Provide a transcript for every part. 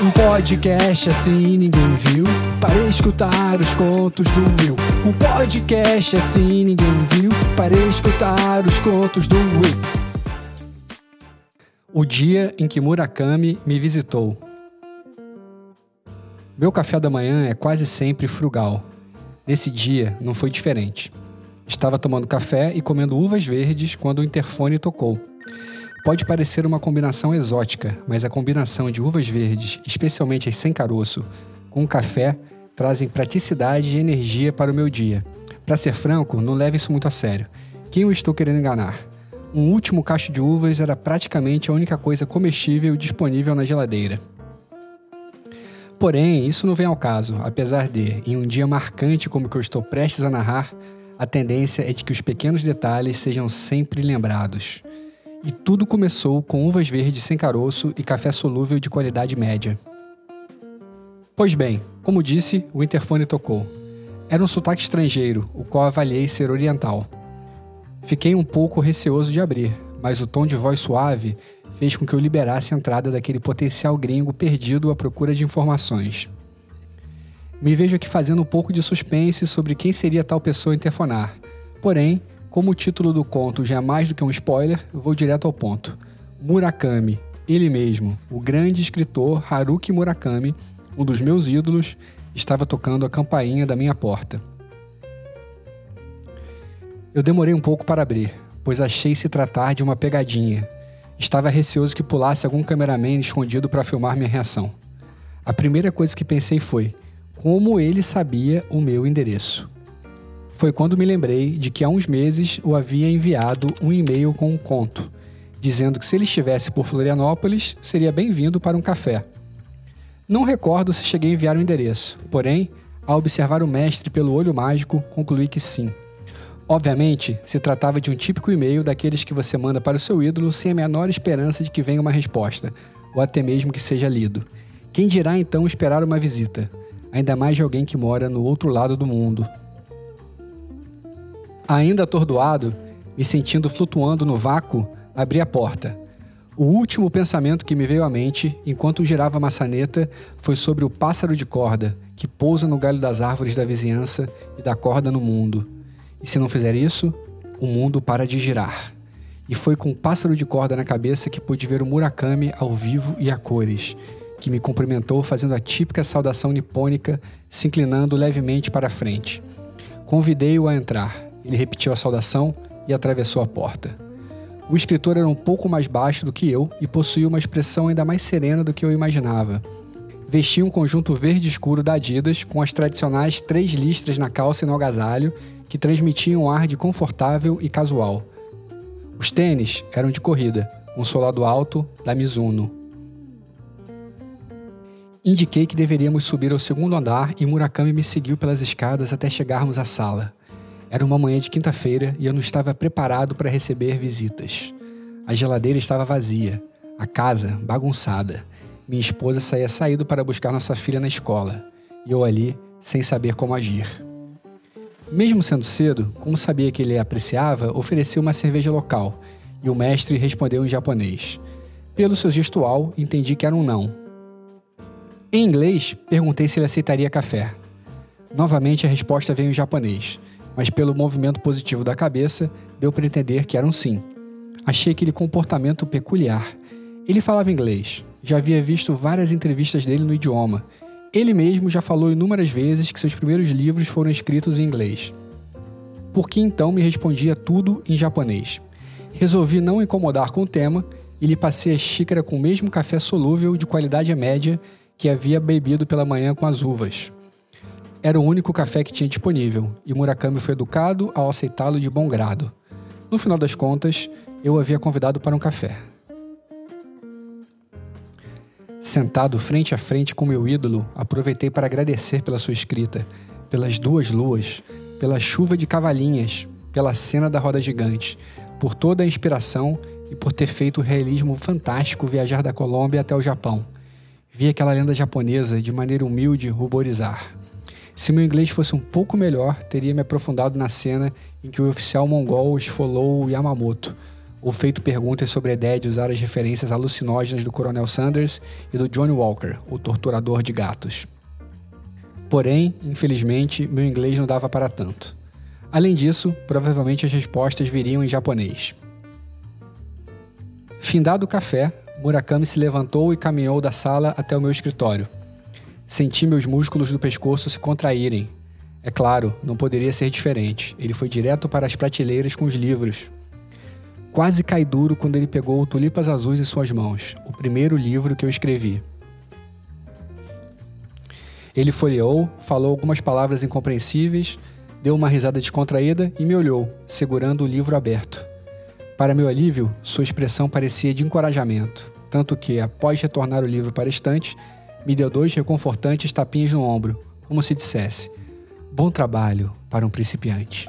Um podcast assim ninguém viu. Para escutar os contos do Will. Um podcast assim ninguém viu. Para escutar os contos do Will. O dia em que Murakami me visitou. Meu café da manhã é quase sempre frugal. Nesse dia não foi diferente. Estava tomando café e comendo uvas verdes quando o interfone tocou. Pode parecer uma combinação exótica, mas a combinação de uvas verdes, especialmente as sem caroço, com café, trazem praticidade e energia para o meu dia. Para ser franco, não leve isso muito a sério. Quem eu estou querendo enganar? Um último cacho de uvas era praticamente a única coisa comestível disponível na geladeira. Porém, isso não vem ao caso, apesar de, em um dia marcante como o que eu estou prestes a narrar, a tendência é de que os pequenos detalhes sejam sempre lembrados. E tudo começou com uvas verdes sem caroço e café solúvel de qualidade média. Pois bem, como disse, o interfone tocou. Era um sotaque estrangeiro, o qual avaliei ser oriental. Fiquei um pouco receoso de abrir, mas o tom de voz suave fez com que eu liberasse a entrada daquele potencial gringo perdido à procura de informações. Me vejo aqui fazendo um pouco de suspense sobre quem seria tal pessoa interfonar. Porém, como o título do conto já é mais do que um spoiler, vou direto ao ponto. Murakami, ele mesmo, o grande escritor Haruki Murakami, um dos meus ídolos, estava tocando a campainha da minha porta. Eu demorei um pouco para abrir, pois achei se tratar de uma pegadinha. Estava receoso que pulasse algum cameraman escondido para filmar minha reação. A primeira coisa que pensei foi: como ele sabia o meu endereço? Foi quando me lembrei de que há uns meses o havia enviado um e-mail com um conto, dizendo que se ele estivesse por Florianópolis, seria bem-vindo para um café. Não recordo se cheguei a enviar o endereço, porém, ao observar o mestre pelo olho mágico, concluí que sim. Obviamente, se tratava de um típico e-mail daqueles que você manda para o seu ídolo sem a menor esperança de que venha uma resposta, ou até mesmo que seja lido. Quem dirá então esperar uma visita? Ainda mais de alguém que mora no outro lado do mundo, Ainda atordoado, me sentindo flutuando no vácuo, abri a porta. O último pensamento que me veio à mente, enquanto girava a maçaneta, foi sobre o pássaro de corda que pousa no galho das árvores da vizinhança e dá corda no mundo. E se não fizer isso, o mundo para de girar. E foi com o pássaro de corda na cabeça que pude ver o Murakami ao vivo e a cores, que me cumprimentou fazendo a típica saudação nipônica, se inclinando levemente para frente. Convidei-o a entrar. Ele repetiu a saudação e atravessou a porta. O escritor era um pouco mais baixo do que eu e possuía uma expressão ainda mais serena do que eu imaginava. Vestia um conjunto verde escuro da Adidas com as tradicionais três listras na calça e no agasalho que transmitiam um ar de confortável e casual. Os tênis eram de corrida, um solado alto da Mizuno. Indiquei que deveríamos subir ao segundo andar e Murakami me seguiu pelas escadas até chegarmos à sala. Era uma manhã de quinta-feira e eu não estava preparado para receber visitas. A geladeira estava vazia, a casa bagunçada. Minha esposa saía saído para buscar nossa filha na escola e eu ali sem saber como agir. Mesmo sendo cedo, como sabia que ele apreciava, ofereci uma cerveja local e o mestre respondeu em japonês. Pelo seu gestual, entendi que era um não. Em inglês, perguntei se ele aceitaria café. Novamente a resposta veio em japonês mas pelo movimento positivo da cabeça, deu para entender que era um sim. Achei aquele comportamento peculiar. Ele falava inglês, já havia visto várias entrevistas dele no idioma. Ele mesmo já falou inúmeras vezes que seus primeiros livros foram escritos em inglês. Por que então me respondia tudo em japonês? Resolvi não incomodar com o tema e lhe passei a xícara com o mesmo café solúvel de qualidade média que havia bebido pela manhã com as uvas. Era o único café que tinha disponível, e Murakami foi educado ao aceitá-lo de bom grado. No final das contas, eu o havia convidado para um café. Sentado frente a frente com meu ídolo, aproveitei para agradecer pela sua escrita, pelas duas luas, pela chuva de cavalinhas, pela cena da roda gigante, por toda a inspiração e por ter feito o realismo fantástico viajar da Colômbia até o Japão. Vi aquela lenda japonesa de maneira humilde ruborizar. Se meu inglês fosse um pouco melhor, teria me aprofundado na cena em que o oficial mongol esfolou Yamamoto, ou feito perguntas sobre a ideia de usar as referências alucinógenas do Coronel Sanders e do Johnny Walker, o torturador de gatos. Porém, infelizmente, meu inglês não dava para tanto. Além disso, provavelmente as respostas viriam em japonês. Findado o café, Murakami se levantou e caminhou da sala até o meu escritório. Senti meus músculos do pescoço se contraírem. É claro, não poderia ser diferente. Ele foi direto para as prateleiras com os livros. Quase cai duro quando ele pegou o Tulipas Azuis em suas mãos, o primeiro livro que eu escrevi. Ele folheou, falou algumas palavras incompreensíveis, deu uma risada descontraída e me olhou, segurando o livro aberto. Para meu alívio, sua expressão parecia de encorajamento, tanto que, após retornar o livro para a estante, me deu dois reconfortantes tapinhas no ombro, como se dissesse: Bom trabalho para um principiante.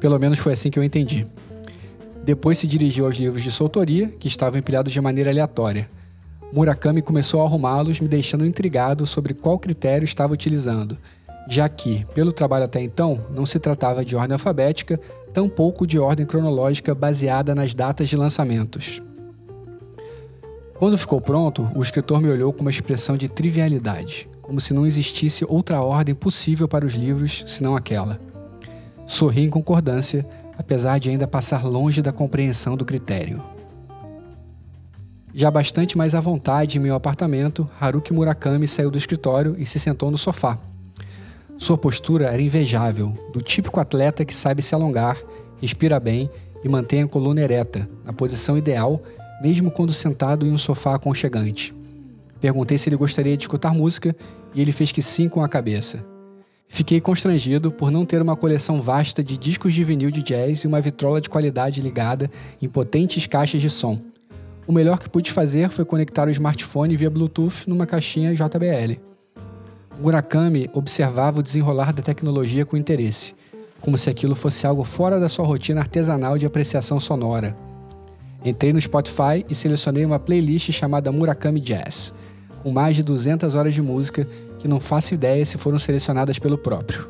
Pelo menos foi assim que eu entendi. Depois se dirigiu aos livros de sua autoria, que estavam empilhados de maneira aleatória. Murakami começou a arrumá-los, me deixando intrigado sobre qual critério estava utilizando, já que, pelo trabalho até então, não se tratava de ordem alfabética, tampouco de ordem cronológica baseada nas datas de lançamentos. Quando ficou pronto, o escritor me olhou com uma expressão de trivialidade, como se não existisse outra ordem possível para os livros senão aquela. Sorri em concordância, apesar de ainda passar longe da compreensão do critério. Já bastante mais à vontade em meu apartamento, Haruki Murakami saiu do escritório e se sentou no sofá. Sua postura era invejável, do típico atleta que sabe se alongar, respira bem e mantém a coluna ereta, na posição ideal, mesmo quando sentado em um sofá aconchegante. Perguntei se ele gostaria de escutar música e ele fez que sim com a cabeça. Fiquei constrangido por não ter uma coleção vasta de discos de vinil de jazz e uma vitrola de qualidade ligada em potentes caixas de som. O melhor que pude fazer foi conectar o smartphone via Bluetooth numa caixinha JBL. Murakami observava o desenrolar da tecnologia com interesse, como se aquilo fosse algo fora da sua rotina artesanal de apreciação sonora. Entrei no Spotify e selecionei uma playlist chamada Murakami Jazz, com mais de 200 horas de música que não faço ideia se foram selecionadas pelo próprio.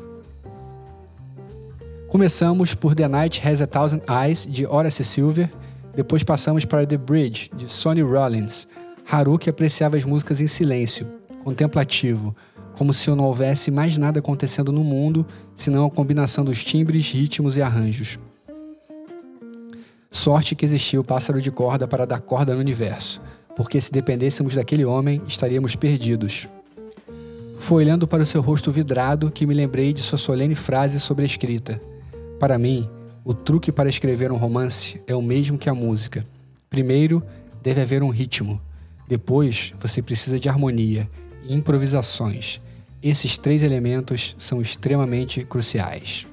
Começamos por The Night Has a Thousand Eyes, de Horace Silver, depois passamos para The Bridge, de Sonny Rollins. Haruki apreciava as músicas em silêncio, contemplativo, como se não houvesse mais nada acontecendo no mundo senão a combinação dos timbres, ritmos e arranjos. Sorte que existia o pássaro de corda para dar corda no universo, porque se dependêssemos daquele homem, estaríamos perdidos. Foi olhando para o seu rosto vidrado que me lembrei de sua solene frase sobre a escrita. Para mim, o truque para escrever um romance é o mesmo que a música. Primeiro, deve haver um ritmo. Depois, você precisa de harmonia e improvisações. Esses três elementos são extremamente cruciais.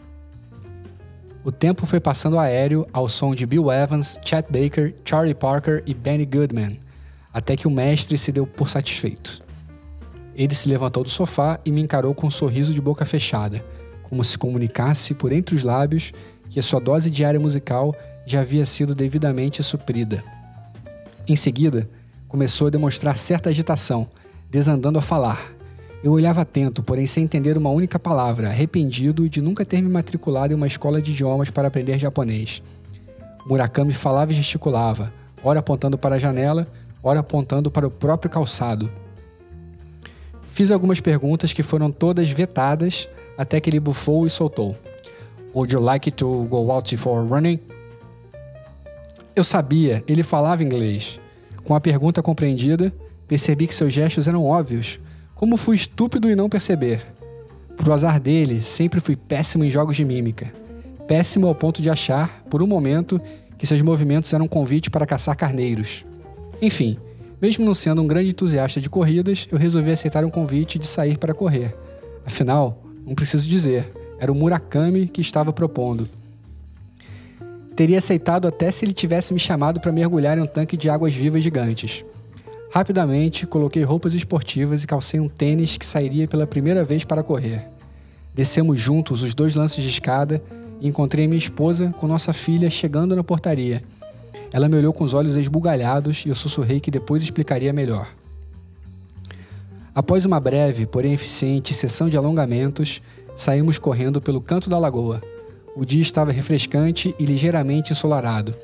O tempo foi passando aéreo ao som de Bill Evans, Chet Baker, Charlie Parker e Benny Goodman, até que o mestre se deu por satisfeito. Ele se levantou do sofá e me encarou com um sorriso de boca fechada, como se comunicasse por entre os lábios que a sua dose diária musical já havia sido devidamente suprida. Em seguida, começou a demonstrar certa agitação, desandando a falar. Eu olhava atento, porém sem entender uma única palavra, arrependido de nunca ter me matriculado em uma escola de idiomas para aprender japonês. Murakami falava e gesticulava, ora apontando para a janela, ora apontando para o próprio calçado, Fiz algumas perguntas que foram todas vetadas até que ele bufou e soltou. Would you like to go out for running? Eu sabia, ele falava inglês. Com a pergunta compreendida, percebi que seus gestos eram óbvios. Como fui estúpido em não perceber. Pro azar dele, sempre fui péssimo em jogos de mímica. Péssimo ao ponto de achar, por um momento, que seus movimentos eram um convite para caçar carneiros. Enfim, mesmo não sendo um grande entusiasta de corridas, eu resolvi aceitar um convite de sair para correr. Afinal, não preciso dizer, era o Murakami que estava propondo. Teria aceitado até se ele tivesse me chamado para mergulhar em um tanque de águas vivas gigantes. Rapidamente, coloquei roupas esportivas e calcei um tênis que sairia pela primeira vez para correr. Descemos juntos os dois lances de escada e encontrei minha esposa com nossa filha chegando na portaria. Ela me olhou com os olhos esbugalhados e eu sussurrei que depois explicaria melhor. Após uma breve, porém eficiente, sessão de alongamentos, saímos correndo pelo canto da lagoa. O dia estava refrescante e ligeiramente ensolarado,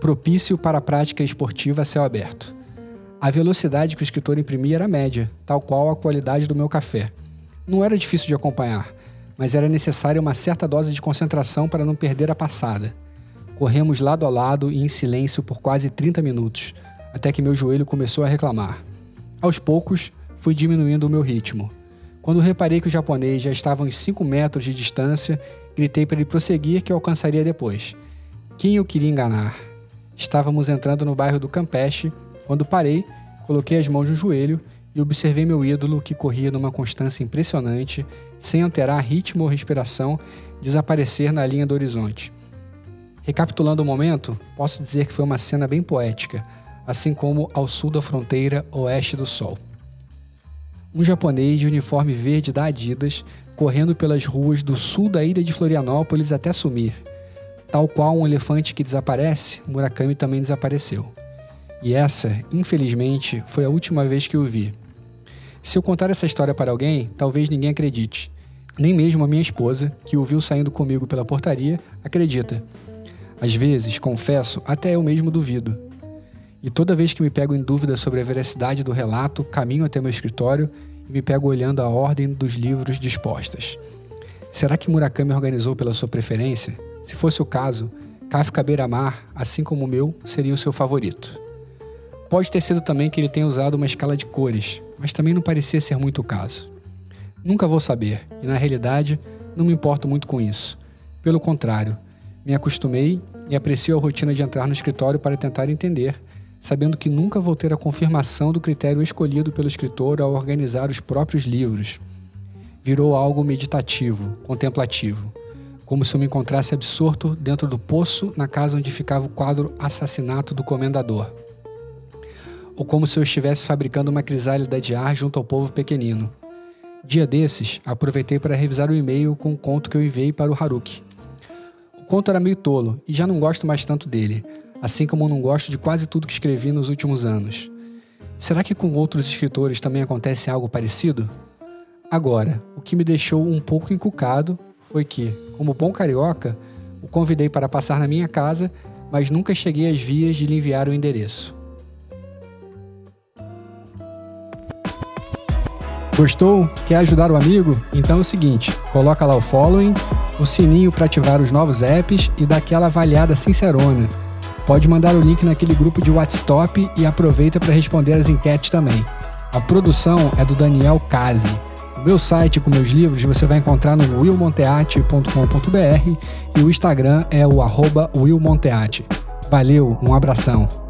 propício para a prática esportiva a céu aberto. A velocidade que o escritor imprimia era média, tal qual a qualidade do meu café. Não era difícil de acompanhar, mas era necessária uma certa dose de concentração para não perder a passada. Corremos lado a lado e em silêncio por quase 30 minutos, até que meu joelho começou a reclamar. Aos poucos, fui diminuindo o meu ritmo. Quando reparei que o japonês já estava a uns 5 metros de distância, gritei para ele prosseguir que eu alcançaria depois. Quem eu queria enganar? Estávamos entrando no bairro do Campeche quando parei, coloquei as mãos no joelho e observei meu ídolo que corria numa constância impressionante, sem alterar ritmo ou respiração, desaparecer na linha do horizonte. Recapitulando o momento, posso dizer que foi uma cena bem poética, assim como ao sul da fronteira oeste do Sol. Um japonês de uniforme verde da Adidas correndo pelas ruas do sul da ilha de Florianópolis até sumir. Tal qual um elefante que desaparece, Murakami também desapareceu. E essa, infelizmente, foi a última vez que o vi. Se eu contar essa história para alguém, talvez ninguém acredite. Nem mesmo a minha esposa, que o viu saindo comigo pela portaria, acredita. Às vezes, confesso, até eu mesmo duvido. E toda vez que me pego em dúvida sobre a veracidade do relato, caminho até meu escritório e me pego olhando a ordem dos livros dispostas. Será que Murakami organizou pela sua preferência? Se fosse o caso, Kafka Beira-Mar, assim como o meu, seria o seu favorito. Pode ter sido também que ele tenha usado uma escala de cores, mas também não parecia ser muito o caso. Nunca vou saber, e na realidade, não me importo muito com isso. Pelo contrário, me acostumei e aprecio a rotina de entrar no escritório para tentar entender, sabendo que nunca vou ter a confirmação do critério escolhido pelo escritor ao organizar os próprios livros. Virou algo meditativo, contemplativo, como se eu me encontrasse absorto dentro do poço na casa onde ficava o quadro Assassinato do Comendador ou como se eu estivesse fabricando uma crisálida de ar junto ao povo pequenino. Dia desses, aproveitei para revisar o e-mail com o conto que eu enviei para o Haruki. O conto era meio tolo e já não gosto mais tanto dele, assim como não gosto de quase tudo que escrevi nos últimos anos. Será que com outros escritores também acontece algo parecido? Agora, o que me deixou um pouco encucado foi que, como bom carioca, o convidei para passar na minha casa, mas nunca cheguei às vias de lhe enviar o endereço. Gostou? Quer ajudar o amigo? Então é o seguinte, coloca lá o following, o sininho para ativar os novos apps e dá aquela avaliada sincerona. Pode mandar o link naquele grupo de WhatsApp e aproveita para responder as enquetes também. A produção é do Daniel Kazi. O meu site com meus livros você vai encontrar no willmonteate.com.br e o Instagram é o arroba willmonteate. Valeu, um abração.